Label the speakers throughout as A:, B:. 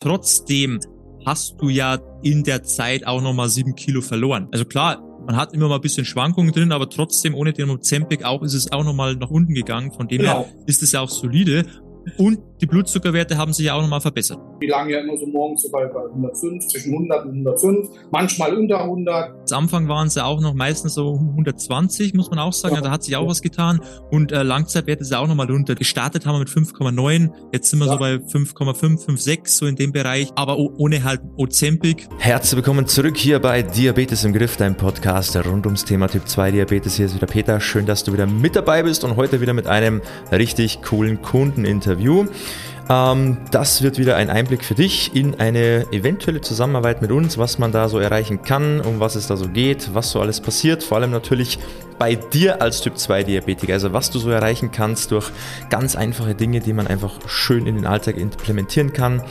A: Trotzdem hast du ja in der Zeit auch nochmal sieben Kilo verloren. Also klar, man hat immer mal ein bisschen Schwankungen drin, aber trotzdem ohne den Ozempic auch ist es auch nochmal nach unten gegangen. Von dem genau. her ist es ja auch solide. Und die Blutzuckerwerte haben sich ja auch nochmal verbessert.
B: Die lagen ja immer so morgens so bei 105, zwischen 100 und 105, manchmal unter 100.
A: Am Anfang waren es ja auch noch meistens so 120, muss man auch sagen. Ja. Da hat sich auch ja. was getan. Und äh, Langzeitwerte ist ja auch nochmal runter. Gestartet haben wir mit 5,9, jetzt sind wir ja. so bei 5,5, 5,6, so in dem Bereich. Aber ohne halt Ozempic.
C: Herzlich willkommen zurück hier bei Diabetes im Griff, dein Podcast rund ums Thema Typ 2 Diabetes. Hier ist wieder Peter. Schön, dass du wieder mit dabei bist und heute wieder mit einem richtig coolen Kundeninterview. Ähm, das wird wieder ein Einblick für dich in eine eventuelle Zusammenarbeit mit uns, was man da so erreichen kann, um was es da so geht, was so alles passiert. Vor allem natürlich bei dir als Typ 2 Diabetiker, also was du so erreichen kannst durch ganz einfache Dinge, die man einfach schön in den Alltag implementieren kann.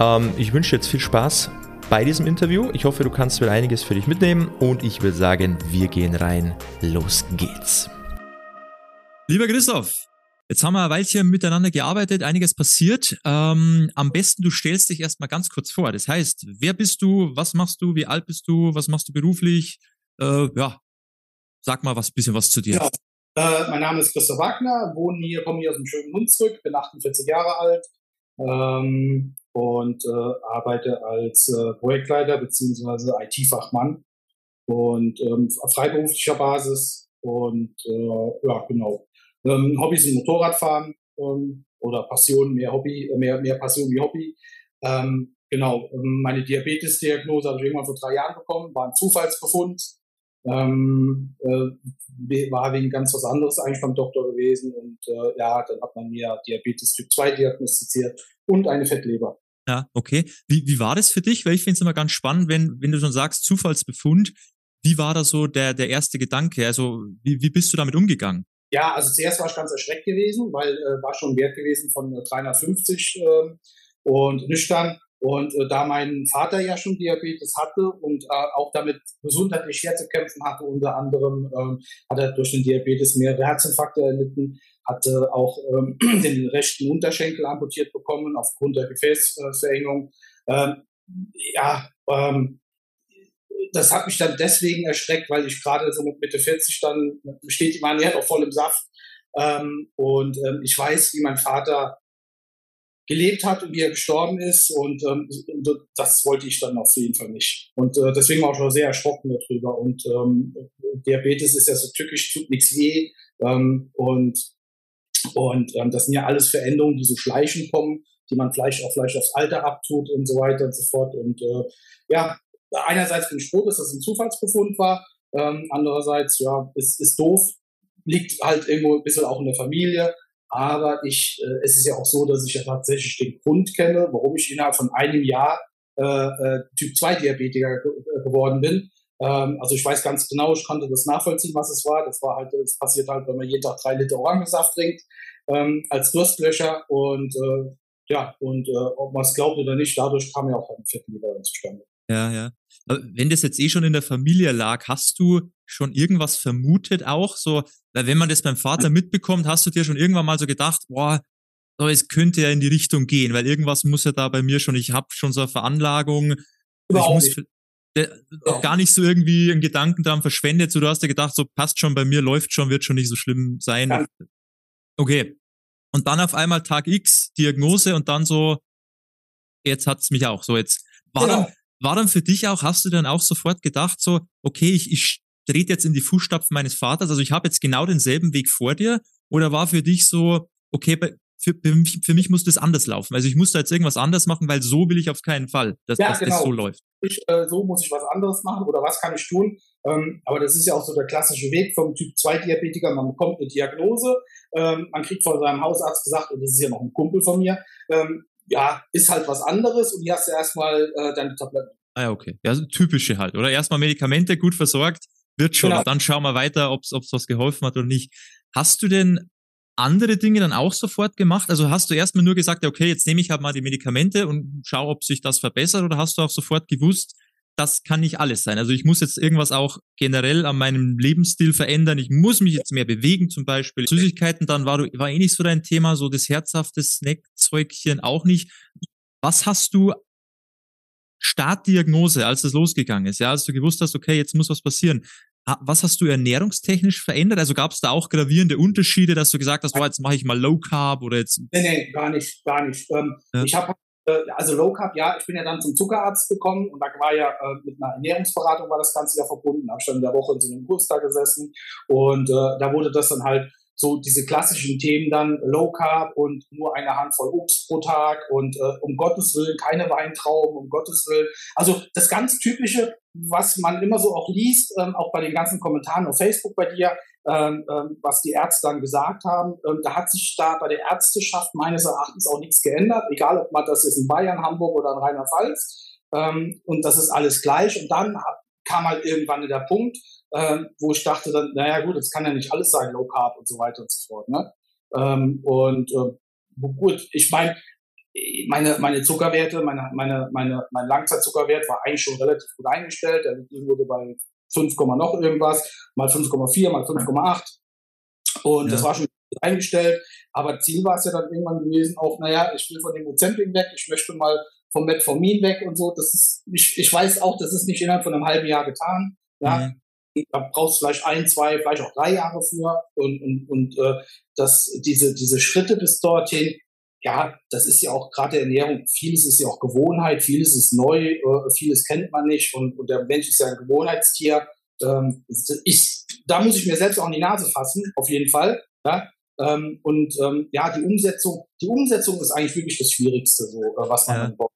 C: Ähm, ich wünsche jetzt viel Spaß bei diesem Interview. Ich hoffe, du kannst wieder einiges für dich mitnehmen und ich würde sagen, wir gehen rein. Los geht's.
A: Lieber Christoph, Jetzt haben wir ein Weilchen miteinander gearbeitet, einiges passiert. Ähm, am besten, du stellst dich erstmal ganz kurz vor. Das heißt, wer bist du, was machst du, wie alt bist du, was machst du beruflich? Äh, ja, sag mal was, bisschen was zu dir. Ja.
B: Äh, mein Name ist Christoph Wagner, wohne hier, komme hier aus dem schönen Hunsrück, bin 48 Jahre alt ähm, und äh, arbeite als äh, Projektleiter bzw. IT-Fachmann und ähm, auf freiberuflicher Basis und äh, ja, genau. Ähm, Hobbys sind Motorradfahren ähm, oder Passion, mehr Hobby, äh, mehr, mehr Passion wie Hobby. Ähm, genau, ähm, meine Diabetes-Diagnose habe ich irgendwann vor drei Jahren bekommen, war ein Zufallsbefund. Ähm, äh, war wegen ganz was anderes eigentlich beim Doktor gewesen und äh, ja, dann hat man mir Diabetes Typ 2 diagnostiziert und eine Fettleber.
A: Ja, okay. Wie, wie war das für dich? Weil ich finde es immer ganz spannend, wenn, wenn du schon sagst, Zufallsbefund. Wie war da so der, der erste Gedanke? Also, wie, wie bist du damit umgegangen?
B: Ja, also zuerst war ich ganz erschreckt gewesen, weil äh, war schon Wert gewesen von 350 äh, und nüchtern. Und äh, da mein Vater ja schon Diabetes hatte und äh, auch damit gesundheitlich schwer zu kämpfen hatte, unter anderem ähm, hat er durch den Diabetes mehrere Herzinfarkte erlitten, hatte auch ähm, den rechten Unterschenkel amputiert bekommen aufgrund der Gefäßverengung. Ähm, ja, ähm, das hat mich dann deswegen erschreckt, weil ich gerade so mit Mitte 40 dann steht die Manier auch voll im Saft. Ähm, und ähm, ich weiß, wie mein Vater gelebt hat und wie er gestorben ist. Und ähm, das wollte ich dann auf jeden Fall nicht. Und äh, deswegen war ich auch sehr erschrocken darüber. Und ähm, Diabetes ist ja so tückisch, tut nichts weh. Ähm, und und ähm, das sind ja alles Veränderungen, die so schleichend kommen, die man vielleicht auch vielleicht aufs Alter abtut und so weiter und so fort. Und äh, ja, einerseits bin ich froh, dass das ein Zufallsbefund war. Ähm, andererseits, ja, ist, ist doof, liegt halt irgendwo ein bisschen auch in der Familie. Aber ich, äh, es ist ja auch so, dass ich ja tatsächlich den Grund kenne, warum ich innerhalb von einem Jahr äh, äh, Typ 2 Diabetiker geworden bin. Ähm, also ich weiß ganz genau, ich konnte das nachvollziehen, was es war. Das war halt, es passiert halt, wenn man jeden Tag drei Liter Orangensaft trinkt ähm, als Durstlöscher und äh, ja, und äh, ob man es glaubt oder nicht, dadurch kam ja auch ein Fettleber zustande.
A: Ja, ja. Wenn das jetzt eh schon in der Familie lag, hast du schon irgendwas vermutet auch? So, weil wenn man das beim Vater mitbekommt, hast du dir schon irgendwann mal so gedacht, boah, oh, es könnte ja in die Richtung gehen, weil irgendwas muss ja da bei mir schon, ich habe schon so eine Veranlagung. Überhaupt ich muss nicht. auch gar nicht so irgendwie einen Gedanken dran verschwendet. So, du hast ja gedacht, so passt schon bei mir, läuft schon, wird schon nicht so schlimm sein. Ja. Okay. Und dann auf einmal Tag X, Diagnose und dann so, jetzt hat's mich auch. So, jetzt war genau. dann, war dann für dich auch, hast du dann auch sofort gedacht, so, okay, ich, ich trete jetzt in die Fußstapfen meines Vaters, also ich habe jetzt genau denselben Weg vor dir? Oder war für dich so, okay, für, für, mich, für mich muss das anders laufen. Also ich muss da jetzt irgendwas anders machen, weil so will ich auf keinen Fall, dass, ja, dass genau. das so läuft.
B: Ich, äh, so muss ich was anderes machen oder was kann ich tun? Ähm, aber das ist ja auch so der klassische Weg vom Typ 2 Diabetiker. Man bekommt eine Diagnose, ähm, man kriegt von seinem Hausarzt gesagt, und das ist ja noch ein Kumpel von mir, ähm, ja, ist halt was anderes und hier hast du erstmal äh, deine Tabletten.
A: Ah ja, okay. Ja, also typische halt, oder? Erstmal Medikamente gut versorgt, wird schon. Genau. dann schauen wir weiter, ob es was geholfen hat oder nicht. Hast du denn andere Dinge dann auch sofort gemacht? Also hast du erstmal nur gesagt, okay, jetzt nehme ich halt mal die Medikamente und schau, ob sich das verbessert oder hast du auch sofort gewusst, das kann nicht alles sein. Also ich muss jetzt irgendwas auch generell an meinem Lebensstil verändern. Ich muss mich jetzt mehr bewegen, zum Beispiel. Süßigkeiten, dann war, du, war eh nicht so dein Thema, so das herzhafte Snackzeugchen auch nicht. Was hast du Startdiagnose, als das losgegangen ist, ja, als du gewusst hast, okay, jetzt muss was passieren. Was hast du ernährungstechnisch verändert? Also gab es da auch gravierende Unterschiede, dass du gesagt hast, oh, jetzt mache ich mal Low Carb oder jetzt?
B: Nee, nee, gar nicht, gar nicht. Ähm, ja. Ich habe also Low Carb, ja, ich bin ja dann zum Zuckerarzt gekommen und da war ja äh, mit einer Ernährungsberatung war das Ganze ja verbunden. Habe dann in der Woche in so einem Kurs da gesessen und äh, da wurde das dann halt so diese klassischen Themen dann Low Carb und nur eine Handvoll Obst pro Tag und äh, um Gottes Willen keine Weintrauben, um Gottes Willen. Also das ganz typische, was man immer so auch liest, ähm, auch bei den ganzen Kommentaren auf Facebook bei dir, ähm, ähm, was die Ärzte dann gesagt haben, ähm, da hat sich da bei der Ärzteschaft meines Erachtens auch nichts geändert, egal ob man das ist in Bayern, Hamburg oder in Rheinland-Pfalz. Ähm, und das ist alles gleich. Und dann kam halt irgendwann der Punkt, ähm, wo ich dachte dann, naja gut, das kann ja nicht alles sein, Low Carb und so weiter und so fort. Ne? Ähm, und äh, gut, ich meine, meine, meine Zuckerwerte, meine, meine, meine, mein Langzeitzuckerwert war eigentlich schon relativ gut eingestellt. Der liegt irgendwo bei 5, noch irgendwas, mal 5,4, mal 5,8. Und ja. das war schon eingestellt. Aber Ziel war es ja dann irgendwann gewesen, auch, naja, ich will von dem Ozempic weg, ich möchte mal vom Metformin weg und so. Das ist, ich, ich weiß auch, das ist nicht innerhalb von einem halben Jahr getan. Ja, mhm da brauchst du vielleicht ein, zwei, vielleicht auch drei Jahre für und, und, und äh, das, diese, diese Schritte bis dorthin, ja, das ist ja auch gerade Ernährung, vieles ist ja auch Gewohnheit, vieles ist neu, äh, vieles kennt man nicht und, und der Mensch ist ja ein Gewohnheitstier. Ähm, ich, da muss ich mir selbst auch in die Nase fassen, auf jeden Fall. Ja? Ähm, und ähm, ja, die Umsetzung, die Umsetzung ist eigentlich wirklich das Schwierigste, so äh, was man ja.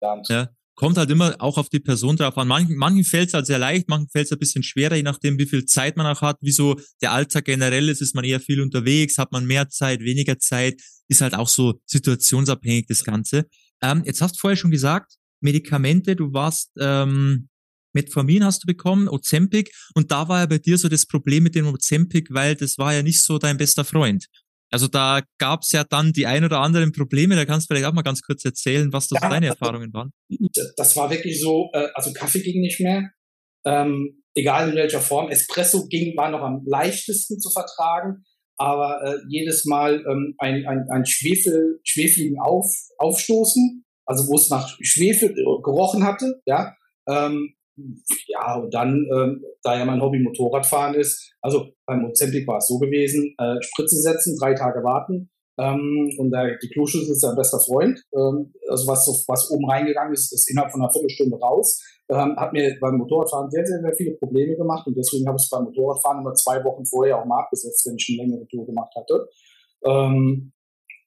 A: Lernt. Ja kommt halt immer auch auf die Person drauf an. Manchen, manchen fällt es halt sehr leicht, manchen fällt es ein bisschen schwerer, je nachdem, wie viel Zeit man auch hat, wie so der Alltag generell ist, ist man eher viel unterwegs, hat man mehr Zeit, weniger Zeit, ist halt auch so situationsabhängig das Ganze. Ähm, jetzt hast du vorher schon gesagt, Medikamente, du warst ähm, Metformin hast du bekommen, Ozempic, und da war ja bei dir so das Problem mit dem Ozempic, weil das war ja nicht so dein bester Freund. Also da gab es ja dann die ein oder anderen Probleme. Da kannst du vielleicht auch mal ganz kurz erzählen, was das ja, deine Erfahrungen waren.
B: Das war wirklich so, äh, also Kaffee ging nicht mehr, ähm, egal in welcher Form. Espresso ging, war noch am leichtesten zu vertragen, aber äh, jedes Mal ähm, ein, ein, ein Schwefel, schwefeligen Auf, Aufstoßen, also wo es nach Schwefel äh, gerochen hatte, ja, ähm, ja, und dann, ähm, da ja mein Hobby Motorradfahren ist, also beim Ozempic war es so gewesen, äh, Spritze setzen, drei Tage warten, ähm, und der, die Kloschüssel ist sein bester Freund. Ähm, also was, was oben reingegangen ist, ist innerhalb von einer Viertelstunde raus. Ähm, hat mir beim Motorradfahren sehr, sehr, sehr viele Probleme gemacht und deswegen habe ich es beim Motorradfahren immer zwei Wochen vorher auch mal abgesetzt, wenn ich eine längere Tour gemacht hatte. Ähm,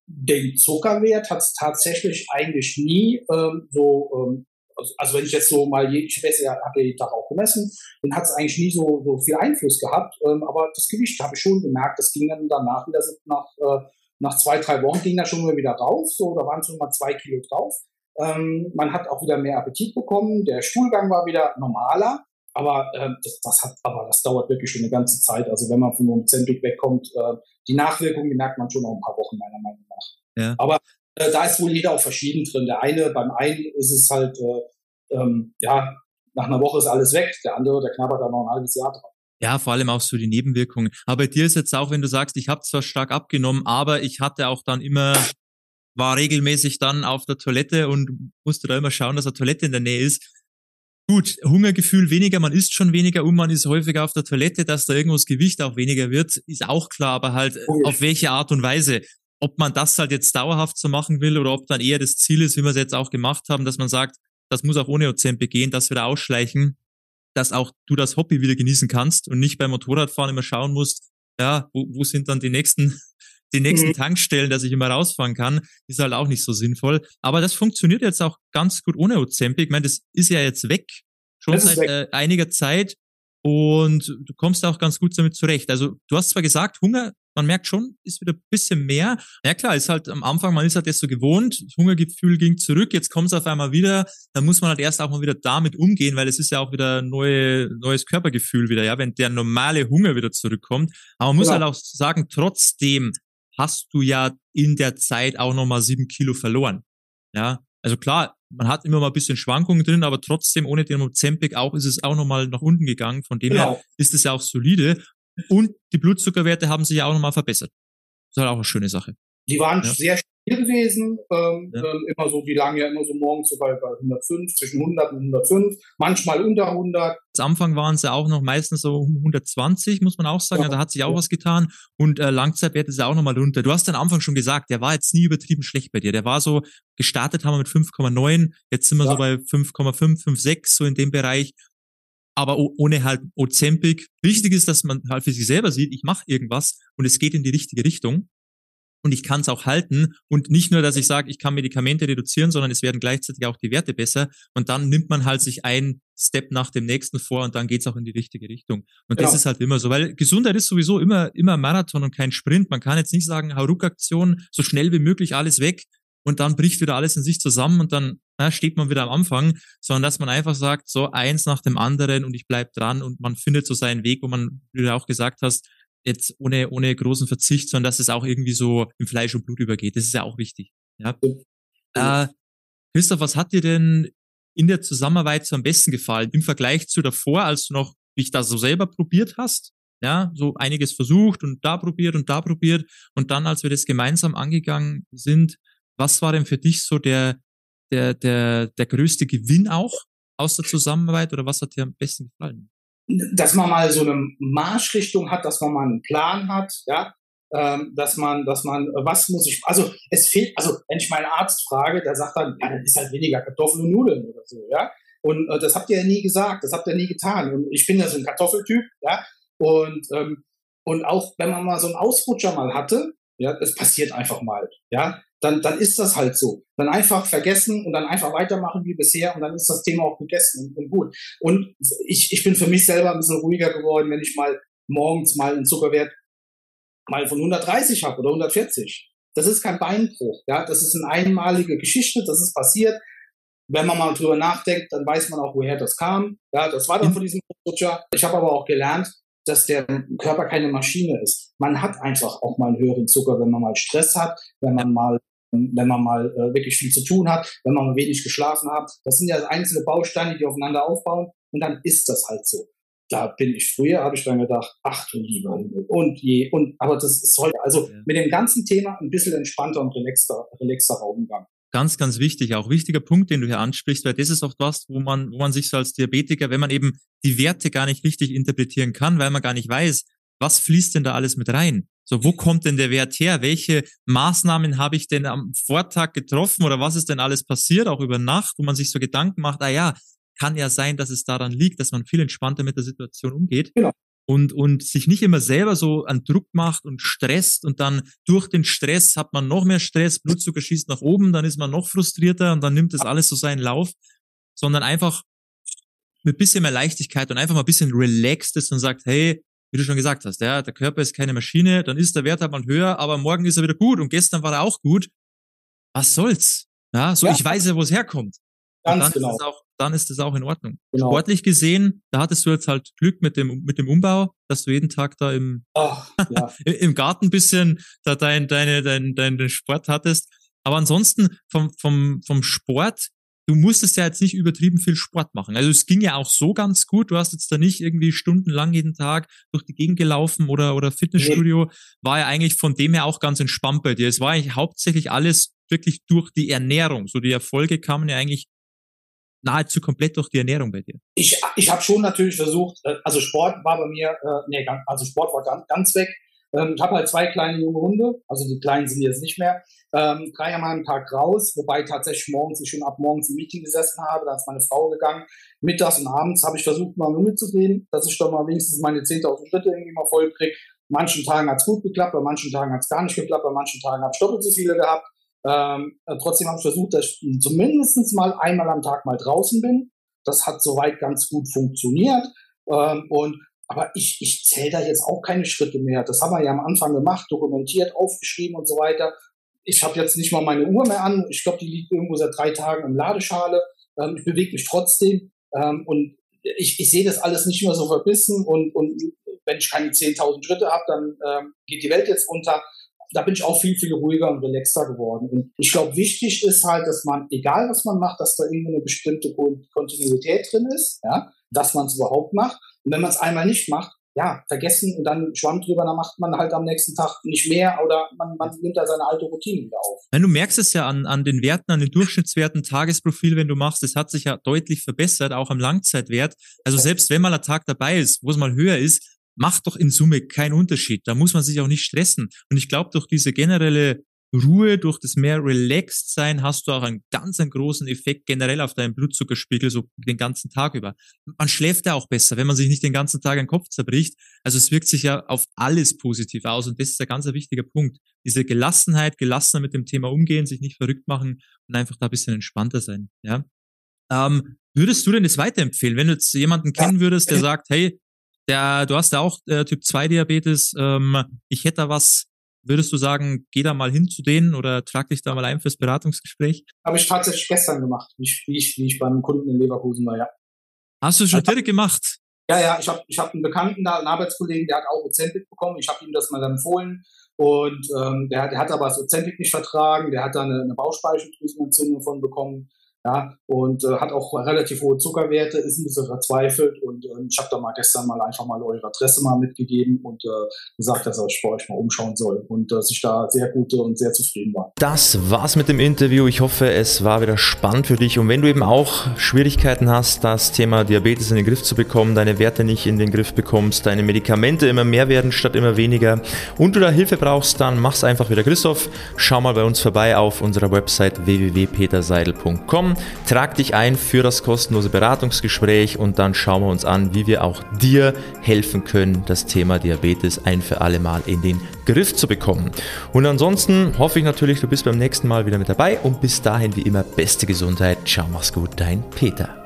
B: den Zuckerwert hat es tatsächlich eigentlich nie ähm, so ähm, also, also wenn ich jetzt so mal, je, ich messe, habe ja jeden Tag auch gemessen, dann hat es eigentlich nie so, so viel Einfluss gehabt. Ähm, aber das Gewicht habe ich schon gemerkt, das ging dann danach wieder nach, äh, nach zwei, drei Wochen ging das schon wieder rauf. So, da waren es schon mal zwei Kilo drauf. Ähm, man hat auch wieder mehr Appetit bekommen. Der Stuhlgang war wieder normaler. Aber äh, das, das, hat, aber das dauert wirklich schon eine ganze Zeit. Also wenn man von einem Zentric wegkommt, äh, die Nachwirkungen, die merkt man schon noch ein paar Wochen meiner Meinung nach. Ja. Aber äh, da ist wohl jeder auch verschieden drin. Der eine, beim einen ist es halt, äh, ähm, ja, nach einer Woche ist alles weg. Der andere, der knabbert da noch ein halbes Jahr dran.
A: Ja, vor allem auch so die Nebenwirkungen. Aber bei dir ist jetzt auch, wenn du sagst, ich habe zwar stark abgenommen, aber ich hatte auch dann immer, war regelmäßig dann auf der Toilette und musste da immer schauen, dass eine Toilette in der Nähe ist. Gut, Hungergefühl weniger, man isst schon weniger und man ist häufiger auf der Toilette, dass da irgendwo das Gewicht auch weniger wird, ist auch klar, aber halt oh. auf welche Art und Weise ob man das halt jetzt dauerhaft so machen will oder ob dann eher das Ziel ist, wie wir es jetzt auch gemacht haben, dass man sagt, das muss auch ohne Ozempe gehen, dass wir da ausschleichen, dass auch du das Hobby wieder genießen kannst und nicht beim Motorradfahren immer schauen musst, ja, wo, wo sind dann die nächsten, die nächsten mhm. Tankstellen, dass ich immer rausfahren kann, ist halt auch nicht so sinnvoll. Aber das funktioniert jetzt auch ganz gut ohne Ozempic. Ich meine, das ist ja jetzt weg, schon seit äh, einiger Zeit. Und du kommst auch ganz gut damit zurecht. Also du hast zwar gesagt, Hunger man merkt schon, ist wieder ein bisschen mehr. Ja klar, ist halt am Anfang, man ist halt jetzt so gewohnt, das Hungergefühl ging zurück, jetzt kommt es auf einmal wieder, dann muss man halt erst auch mal wieder damit umgehen, weil es ist ja auch wieder neue, neues Körpergefühl wieder, ja, wenn der normale Hunger wieder zurückkommt. Aber man muss ja. halt auch sagen, trotzdem hast du ja in der Zeit auch nochmal sieben Kilo verloren. Ja, also klar, man hat immer mal ein bisschen Schwankungen drin, aber trotzdem ohne den Ozempic auch ist es auch nochmal nach unten gegangen. Von dem genau. her ist es ja auch solide. Und die Blutzuckerwerte haben sich ja auch nochmal verbessert. Das ist halt auch eine schöne Sache.
B: Die waren ja. sehr hier gewesen, ähm, ja. ähm, immer so, die lagen ja immer so morgens so bei, bei 105, zwischen 100 und 105, manchmal unter 100.
A: Am Anfang waren sie auch noch meistens so 120, muss man auch sagen, ja. da hat sich auch ja. was getan und äh, Langzeitwert ist ja auch nochmal runter. Du hast am Anfang schon gesagt, der war jetzt nie übertrieben schlecht bei dir, der war so, gestartet haben wir mit 5,9, jetzt sind wir so bei 5,5, 5,6, so in dem Bereich aber ohne halt Ozempic. Wichtig ist, dass man halt für sich selber sieht, ich mache irgendwas und es geht in die richtige Richtung und ich kann es auch halten und nicht nur, dass ich sage, ich kann Medikamente reduzieren, sondern es werden gleichzeitig auch die Werte besser und dann nimmt man halt sich ein Step nach dem nächsten vor und dann geht's auch in die richtige Richtung. Und genau. das ist halt immer so, weil Gesundheit ist sowieso immer immer Marathon und kein Sprint. Man kann jetzt nicht sagen, Hauruck-Aktion, so schnell wie möglich alles weg und dann bricht wieder alles in sich zusammen und dann na, steht man wieder am Anfang, sondern dass man einfach sagt, so eins nach dem anderen und ich bleib dran und man findet so seinen Weg, wo man, wie du auch gesagt hast, jetzt ohne, ohne großen Verzicht, sondern dass es auch irgendwie so im Fleisch und Blut übergeht. Das ist ja auch wichtig. Ja. Äh, Christoph, was hat dir denn in der Zusammenarbeit so am besten gefallen im Vergleich zu davor, als du noch dich da so selber probiert hast? Ja, so einiges versucht und da probiert und da probiert. Und dann, als wir das gemeinsam angegangen sind, was war denn für dich so der, der, der, der größte Gewinn auch aus der Zusammenarbeit oder was hat dir am besten gefallen?
B: Dass man mal so eine Marschrichtung hat, dass man mal einen Plan hat, ja, ähm, dass man, dass man, was muss ich, also es fehlt, also wenn ich meinen Arzt frage, der sagt dann, ja, dann ist halt weniger Kartoffeln und Nudeln oder so, ja. Und äh, das habt ihr ja nie gesagt, das habt ihr nie getan. Und ich bin ja so ein Kartoffeltyp, ja. Und, ähm, und auch wenn man mal so einen Ausrutscher mal hatte, ja, es passiert einfach mal, ja dann, dann ist das halt so. Dann einfach vergessen und dann einfach weitermachen wie bisher und dann ist das Thema auch gegessen und, und gut. Und ich, ich bin für mich selber ein bisschen ruhiger geworden, wenn ich mal morgens mal einen Zuckerwert mal von 130 habe oder 140. Das ist kein Beinbruch. Ja, das ist eine einmalige Geschichte, das ist passiert. Wenn man mal drüber nachdenkt, dann weiß man auch, woher das kam. Ja, das war dann mhm. von diesem Rutscher. Ich habe aber auch gelernt, dass der Körper keine Maschine ist. Man hat einfach auch mal einen höheren Zucker, wenn man mal Stress hat, wenn man mal wenn man mal äh, wirklich viel zu tun hat, wenn man mal wenig geschlafen hat. Das sind ja einzelne Bausteine, die aufeinander aufbauen und dann ist das halt so. Da bin ich früher, habe ich dann gedacht, ach du lieber und je und aber das ist heute also ja. mit dem ganzen Thema ein bisschen entspannter und relaxter, relaxter Umgang.
A: Ganz, ganz wichtig, auch wichtiger Punkt, den du hier ansprichst, weil das ist auch das, wo man, wo man sich so als Diabetiker, wenn man eben die Werte gar nicht richtig interpretieren kann, weil man gar nicht weiß, was fließt denn da alles mit rein? So, wo kommt denn der Wert her? Welche Maßnahmen habe ich denn am Vortag getroffen oder was ist denn alles passiert, auch über Nacht, wo man sich so Gedanken macht, ah ja, kann ja sein, dass es daran liegt, dass man viel entspannter mit der Situation umgeht. Genau. Und, und sich nicht immer selber so an Druck macht und stresst und dann durch den Stress hat man noch mehr Stress, Blutzucker schießt nach oben, dann ist man noch frustrierter und dann nimmt das alles so seinen Lauf, sondern einfach mit bisschen mehr Leichtigkeit und einfach mal ein bisschen relaxed ist und sagt, hey, wie du schon gesagt hast, ja, der Körper ist keine Maschine, dann ist der Wert halt mal höher, aber morgen ist er wieder gut und gestern war er auch gut. Was soll's? Ja, so ja. ich weiß ja, wo es herkommt. Ganz dann genau. Ist auch, dann ist das auch in Ordnung. Genau. Sportlich gesehen, da hattest du jetzt halt Glück mit dem, mit dem Umbau, dass du jeden Tag da im, Ach, ja. im Garten bisschen da dein, deine, dein, dein, dein Sport hattest. Aber ansonsten vom, vom, vom Sport du musstest ja jetzt nicht übertrieben viel Sport machen. Also es ging ja auch so ganz gut. Du hast jetzt da nicht irgendwie stundenlang jeden Tag durch die Gegend gelaufen oder, oder Fitnessstudio. Nee. War ja eigentlich von dem her auch ganz entspannt bei dir. Es war eigentlich hauptsächlich alles wirklich durch die Ernährung. So die Erfolge kamen ja eigentlich nahezu komplett durch die Ernährung bei dir.
B: Ich, ich habe schon natürlich versucht, äh, also Sport war bei mir, äh, nee, also Sport war ganz, ganz weg. Ähm, ich habe halt zwei kleine junge Hunde, also die kleinen sind jetzt nicht mehr. Ähm, dreimal am Tag raus, wobei tatsächlich morgens ich schon ab morgens im Meeting gesessen habe, da ist meine Frau gegangen. Mittags und abends habe ich versucht, mal mitzugehen, dass ich doch mal wenigstens meine 10.000 Schritte irgendwie mal voll kriege. Manchen Tagen hat's gut geklappt, bei manchen Tagen hat's gar nicht geklappt, bei manchen Tagen habe ich doppelt so viele gehabt. Ähm, äh, trotzdem habe ich versucht, dass ich zumindest mal einmal am Tag mal draußen bin. Das hat soweit ganz gut funktioniert. Ähm, und aber ich, ich zähle da jetzt auch keine Schritte mehr. Das haben wir ja am Anfang gemacht, dokumentiert, aufgeschrieben und so weiter. Ich habe jetzt nicht mal meine Uhr mehr an. Ich glaube, die liegt irgendwo seit drei Tagen im Ladeschale. Ähm, ich bewege mich trotzdem. Ähm, und ich, ich sehe das alles nicht mehr so verbissen. Und, und wenn ich keine 10.000 Schritte habe, dann ähm, geht die Welt jetzt unter. Da bin ich auch viel, viel ruhiger und relaxter geworden. Und ich glaube, wichtig ist halt, dass man, egal was man macht, dass da irgendwie eine bestimmte Kontinuität drin ist, ja, dass man es überhaupt macht. Und wenn man es einmal nicht macht, ja, vergessen und dann Schwamm drüber, dann macht man halt am nächsten Tag nicht mehr oder man, man nimmt da seine alte Routine wieder auf.
A: Wenn du merkst es ja an, an den Werten, an den Durchschnittswerten, Tagesprofil, wenn du machst, das hat sich ja deutlich verbessert, auch am Langzeitwert. Also selbst wenn mal ein Tag dabei ist, wo es mal höher ist, macht doch in Summe keinen Unterschied. Da muss man sich auch nicht stressen. Und ich glaube, durch diese generelle Ruhe, durch das mehr relaxed sein, hast du auch einen ganz einen großen Effekt generell auf deinen Blutzuckerspiegel, so den ganzen Tag über. Man schläft ja auch besser, wenn man sich nicht den ganzen Tag den Kopf zerbricht. Also es wirkt sich ja auf alles positiv aus und das ist ein ganz wichtiger Punkt. Diese Gelassenheit, gelassener mit dem Thema umgehen, sich nicht verrückt machen und einfach da ein bisschen entspannter sein, ja. Ähm, würdest du denn das weiterempfehlen, wenn du jetzt jemanden kennen würdest, der sagt, hey, der, du hast ja auch äh, Typ 2 Diabetes, ähm, ich hätte da was, Würdest du sagen, geh da mal hin zu denen oder trag dich da mal ein fürs Beratungsgespräch?
B: Habe ich tatsächlich gestern gemacht, wie ich, wie ich, wie ich beim Kunden in Leverkusen war, ja.
A: Hast du schon also, direkt gemacht?
B: Ja, ja, ich habe ich hab einen Bekannten da, einen Arbeitskollegen, der hat auch Ozempic bekommen. Ich habe ihm das mal empfohlen. Und ähm, der, der hat aber das Ozempic nicht vertragen. Der hat da eine, eine Bauchspeicheldrüsenentzündung von bekommen ja, und äh, hat auch relativ hohe Zuckerwerte, ist ein bisschen verzweifelt und äh, ich habe da mal gestern mal einfach mal eure Adresse mal mitgegeben und äh, gesagt, dass er sich bei euch mal umschauen soll und dass ich da sehr gute und sehr zufrieden war.
C: Das war's mit dem Interview. Ich hoffe, es war wieder spannend für dich und wenn du eben auch Schwierigkeiten hast, das Thema Diabetes in den Griff zu bekommen, deine Werte nicht in den Griff bekommst, deine Medikamente immer mehr werden statt immer weniger und du da Hilfe brauchst, dann mach's einfach wieder Christoph. Schau mal bei uns vorbei auf unserer Website www.peterseidel.com trag dich ein für das kostenlose Beratungsgespräch und dann schauen wir uns an, wie wir auch dir helfen können, das Thema Diabetes ein für alle Mal in den Griff zu bekommen. Und ansonsten hoffe ich natürlich, du bist beim nächsten Mal wieder mit dabei und bis dahin wie immer beste Gesundheit. Ciao, mach's gut, dein Peter.